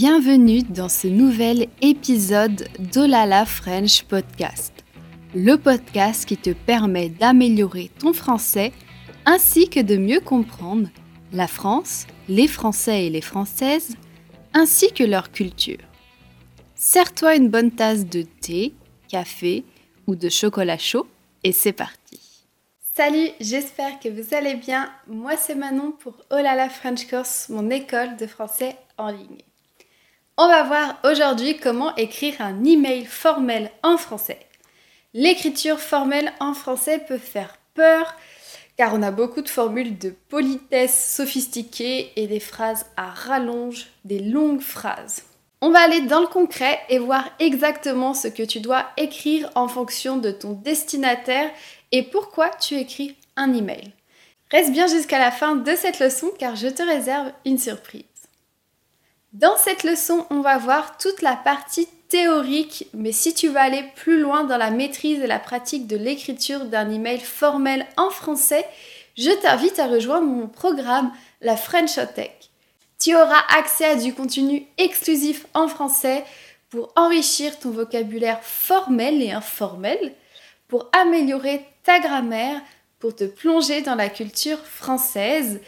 Bienvenue dans ce nouvel épisode d'Olala French Podcast, le podcast qui te permet d'améliorer ton français ainsi que de mieux comprendre la France, les Français et les Françaises, ainsi que leur culture. Sers-toi une bonne tasse de thé, café ou de chocolat chaud et c'est parti. Salut, j'espère que vous allez bien. Moi c'est Manon pour Olala French Course, mon école de français en ligne. On va voir aujourd'hui comment écrire un email formel en français. L'écriture formelle en français peut faire peur car on a beaucoup de formules de politesse sophistiquées et des phrases à rallonge, des longues phrases. On va aller dans le concret et voir exactement ce que tu dois écrire en fonction de ton destinataire et pourquoi tu écris un email. Reste bien jusqu'à la fin de cette leçon car je te réserve une surprise. Dans cette leçon, on va voir toute la partie théorique, mais si tu veux aller plus loin dans la maîtrise et la pratique de l'écriture d'un email formel en français, je t'invite à rejoindre mon programme, la French Tech. Tu auras accès à du contenu exclusif en français pour enrichir ton vocabulaire formel et informel, pour améliorer ta grammaire, pour te plonger dans la culture française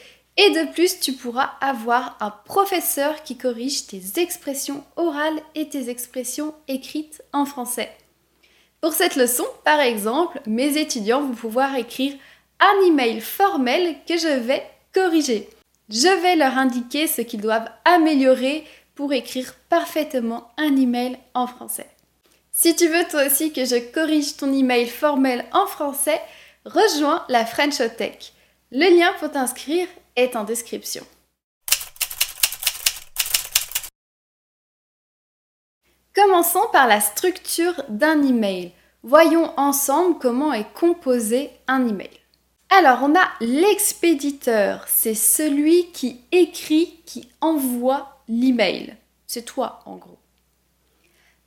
et de plus, tu pourras avoir un professeur qui corrige tes expressions orales et tes expressions écrites en français. Pour cette leçon, par exemple, mes étudiants vont pouvoir écrire un email formel que je vais corriger. Je vais leur indiquer ce qu'ils doivent améliorer pour écrire parfaitement un email en français. Si tu veux toi aussi que je corrige ton email formel en français, rejoins la French Tech. Le lien pour t'inscrire est en description. Commençons par la structure d'un email. Voyons ensemble comment est composé un email. Alors, on a l'expéditeur, c'est celui qui écrit, qui envoie l'email. C'est toi, en gros.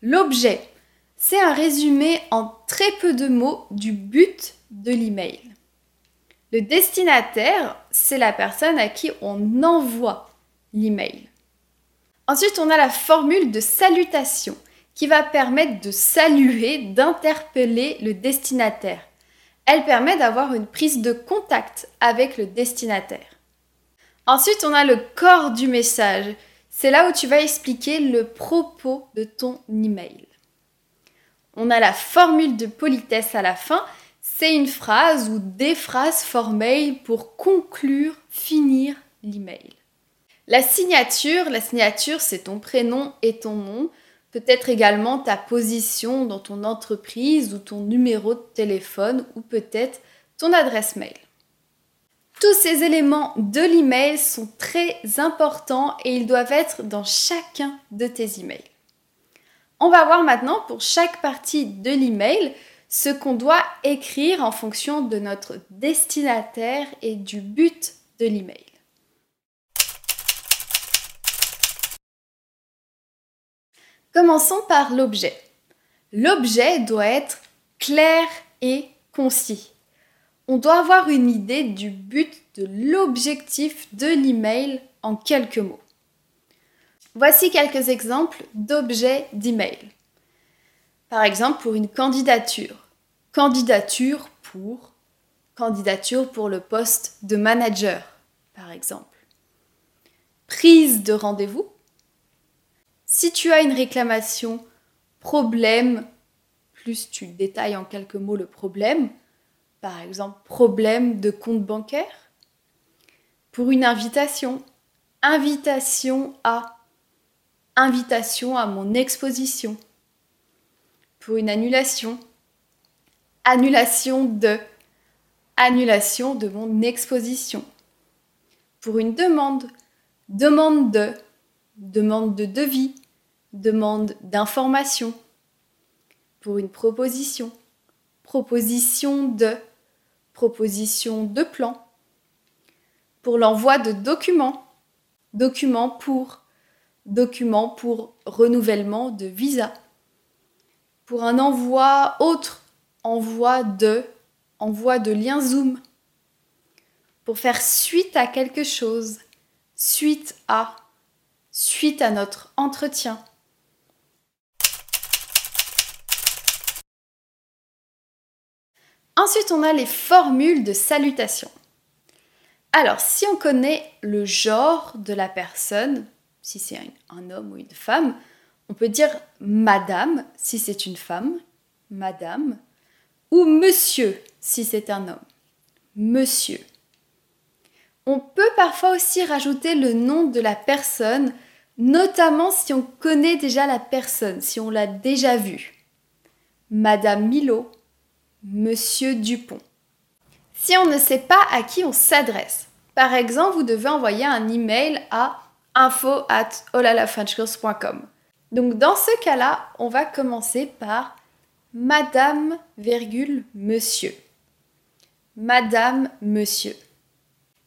L'objet, c'est un résumé en très peu de mots du but de l'email. Le destinataire, c'est la personne à qui on envoie l'email. Ensuite, on a la formule de salutation qui va permettre de saluer, d'interpeller le destinataire. Elle permet d'avoir une prise de contact avec le destinataire. Ensuite, on a le corps du message. C'est là où tu vas expliquer le propos de ton email. On a la formule de politesse à la fin c'est une phrase ou des phrases formelles pour conclure, finir l'email. La signature, la signature c'est ton prénom et ton nom, peut-être également ta position dans ton entreprise ou ton numéro de téléphone ou peut-être ton adresse mail. Tous ces éléments de l'email sont très importants et ils doivent être dans chacun de tes emails. On va voir maintenant pour chaque partie de l'email ce qu'on doit écrire en fonction de notre destinataire et du but de l'email. Commençons par l'objet. L'objet doit être clair et concis. On doit avoir une idée du but de l'objectif de l'email en quelques mots. Voici quelques exemples d'objets d'email. Par exemple, pour une candidature, candidature pour candidature pour le poste de manager, par exemple. Prise de rendez-vous. Si tu as une réclamation, problème, plus tu détailles en quelques mots le problème, par exemple problème de compte bancaire. Pour une invitation, invitation à, invitation à mon exposition. Pour une annulation, annulation de, annulation de mon exposition. Pour une demande, demande de, demande de devis, demande d'information. Pour une proposition, proposition de, proposition de plan. Pour l'envoi de documents, documents pour, documents pour renouvellement de visa. Pour un envoi autre envoi de, envoi de lien Zoom. Pour faire suite à quelque chose, suite à, suite à notre entretien. Ensuite, on a les formules de salutation. Alors, si on connaît le genre de la personne, si c'est un, homme ou une femme, on peut dire madame si c'est une femme, madame, ou monsieur si c'est un homme, monsieur. On peut parfois aussi rajouter le nom de la personne, notamment si on connaît déjà la personne, si on l'a déjà vue. Madame Milo, Monsieur Dupont. Si on ne sait pas à qui on s'adresse, par exemple, vous devez envoyer un email à info at Donc dans ce cas-là, on va commencer par Madame, Monsieur. Madame, Monsieur.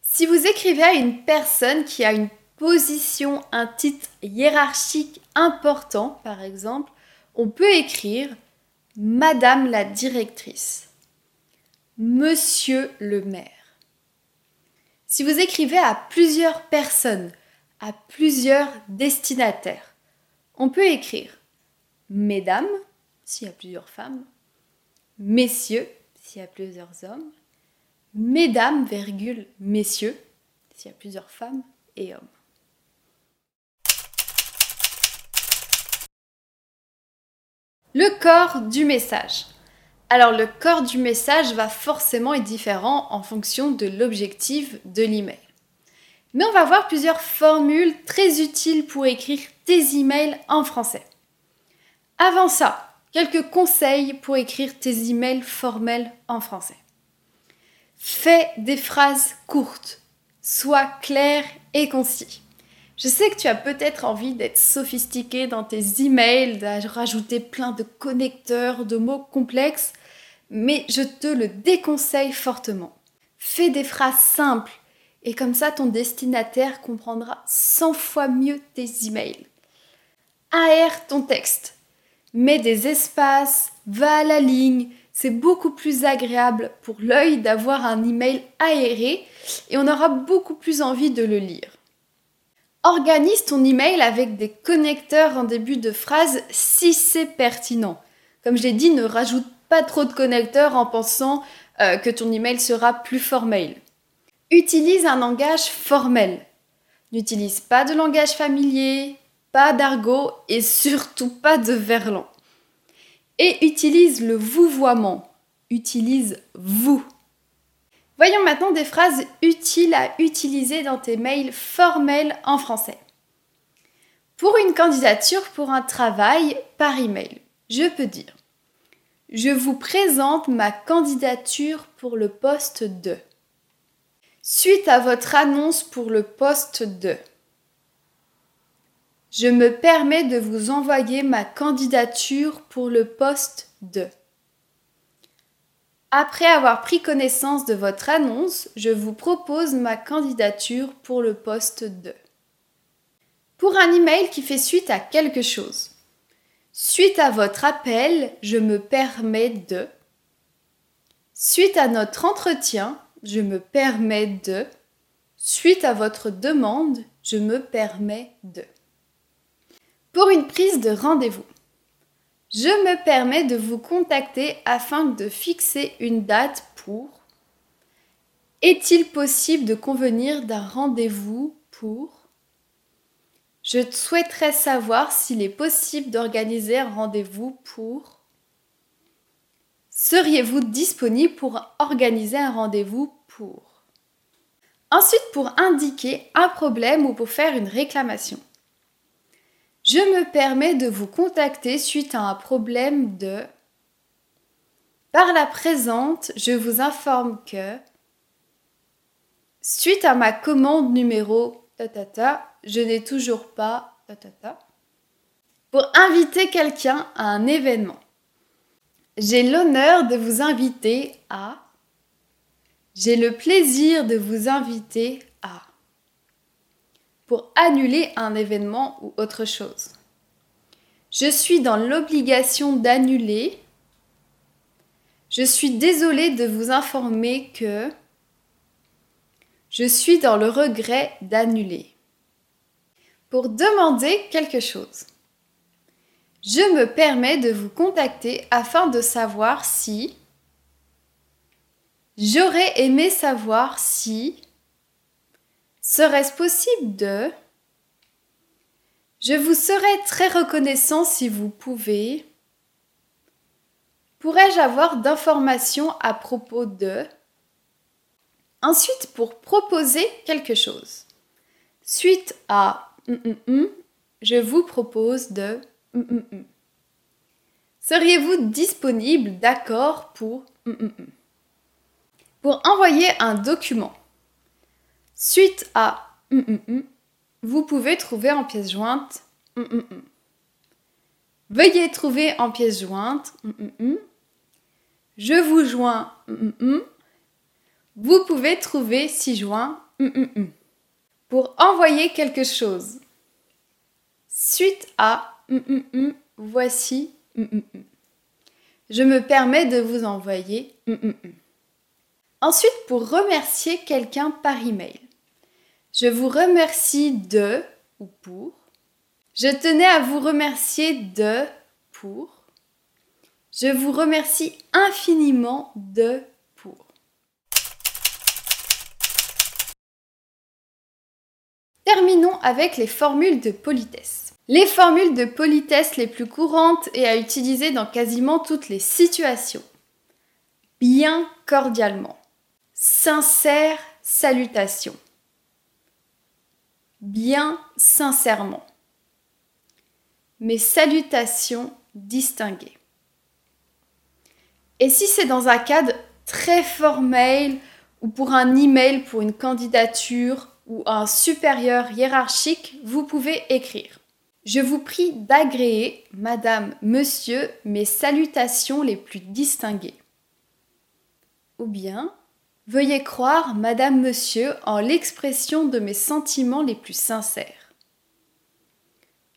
Si vous écrivez à une personne qui a une position, un titre hiérarchique important, par exemple, on peut écrire Madame la directrice, Monsieur le maire. Si vous écrivez à plusieurs personnes, à plusieurs destinataires, on peut écrire Mesdames, s'il y a plusieurs femmes, Messieurs, s'il y a plusieurs hommes, Mesdames, virgule, Messieurs, s'il y a plusieurs femmes et hommes. Le corps du message. Alors le corps du message va forcément être différent en fonction de l'objectif de l'email. Mais on va voir plusieurs formules très utiles pour écrire tes emails en français. Avant ça, quelques conseils pour écrire tes emails formels en français. Fais des phrases courtes, sois clair et concis. Je sais que tu as peut-être envie d'être sophistiqué dans tes emails, de rajouter plein de connecteurs, de mots complexes, mais je te le déconseille fortement. Fais des phrases simples et comme ça ton destinataire comprendra 100 fois mieux tes emails. Aère ton texte. Mets des espaces, va à la ligne. C'est beaucoup plus agréable pour l'œil d'avoir un email aéré et on aura beaucoup plus envie de le lire. Organise ton email avec des connecteurs en début de phrase si c'est pertinent. Comme je l'ai dit, ne rajoute pas trop de connecteurs en pensant euh, que ton email sera plus formel. Utilise un langage formel. N'utilise pas de langage familier, pas d'argot et surtout pas de verlan. Et utilise le vouvoiement. Utilise vous. Voyons maintenant des phrases utiles à utiliser dans tes mails formels en français. Pour une candidature pour un travail par email, je peux dire Je vous présente ma candidature pour le poste de. Suite à votre annonce pour le poste de. Je me permets de vous envoyer ma candidature pour le poste de. Après avoir pris connaissance de votre annonce, je vous propose ma candidature pour le poste 2. Pour un email qui fait suite à quelque chose. Suite à votre appel, je me permets de. Suite à notre entretien, je me permets de. Suite à votre demande, je me permets de. Pour une prise de rendez-vous. Je me permets de vous contacter afin de fixer une date pour... Est-il possible de convenir d'un rendez-vous pour... Je souhaiterais savoir s'il est possible d'organiser un rendez-vous pour... Seriez-vous disponible pour organiser un rendez-vous pour... Ensuite, pour indiquer un problème ou pour faire une réclamation. Je me permets de vous contacter suite à un problème de... Par la présente, je vous informe que... Suite à ma commande numéro... je n'ai toujours pas... Pour inviter quelqu'un à un événement. J'ai l'honneur de vous inviter à... J'ai le plaisir de vous inviter à pour annuler un événement ou autre chose. Je suis dans l'obligation d'annuler. Je suis désolée de vous informer que je suis dans le regret d'annuler. pour demander quelque chose. Je me permets de vous contacter afin de savoir si J'aurais aimé savoir si Serait-ce possible de? Je vous serais très reconnaissant si vous pouvez Pourrais-je avoir d'informations à propos de? Ensuite, pour proposer quelque chose. Suite à je vous propose de Seriez-vous disponible d'accord pour Pour envoyer un document. Suite à vous pouvez trouver en pièce jointe Veuillez trouver en pièce jointe Je vous joins Vous pouvez trouver si joint Pour envoyer quelque chose. Suite à voici je me permets de vous envoyer Ensuite, pour remercier quelqu'un par email. Je vous remercie de ou pour. Je tenais à vous remercier de pour. Je vous remercie infiniment de pour. Terminons avec les formules de politesse. Les formules de politesse les plus courantes et à utiliser dans quasiment toutes les situations. Bien cordialement. Sincère salutation. Bien sincèrement. Mes salutations distinguées. Et si c'est dans un cadre très formel ou pour un email pour une candidature ou un supérieur hiérarchique, vous pouvez écrire je vous prie d'agréer, Madame, Monsieur, mes salutations les plus distinguées. Ou bien, veuillez croire, Madame, Monsieur, en l'expression de mes sentiments les plus sincères.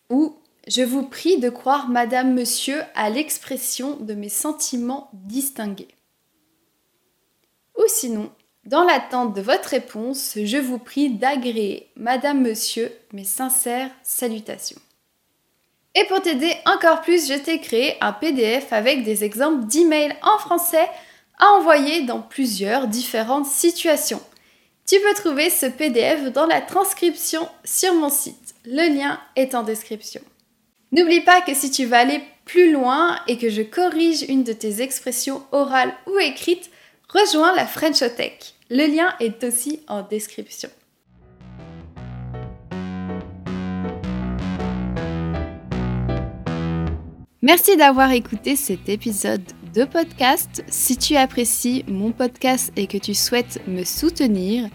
Ou, je vous prie de croire, Madame, Monsieur, à l'expression de mes sentiments distingués. Ou sinon, dans l'attente de votre réponse, je vous prie d'agréer, Madame, Monsieur, mes sincères salutations. Et pour t'aider encore plus, je t'ai créé un PDF avec des exemples d'emails en français à envoyer dans plusieurs différentes situations. Tu peux trouver ce PDF dans la transcription sur mon site. Le lien est en description. N'oublie pas que si tu veux aller plus loin et que je corrige une de tes expressions orales ou écrites, rejoins la French Le lien est aussi en description. Merci d'avoir écouté cet épisode de podcast. Si tu apprécies mon podcast et que tu souhaites me soutenir,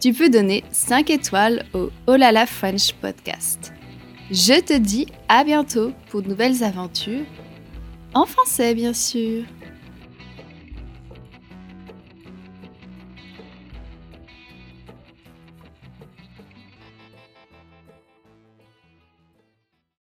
tu peux donner 5 étoiles au Olala French Podcast. Je te dis à bientôt pour de nouvelles aventures, en français bien sûr.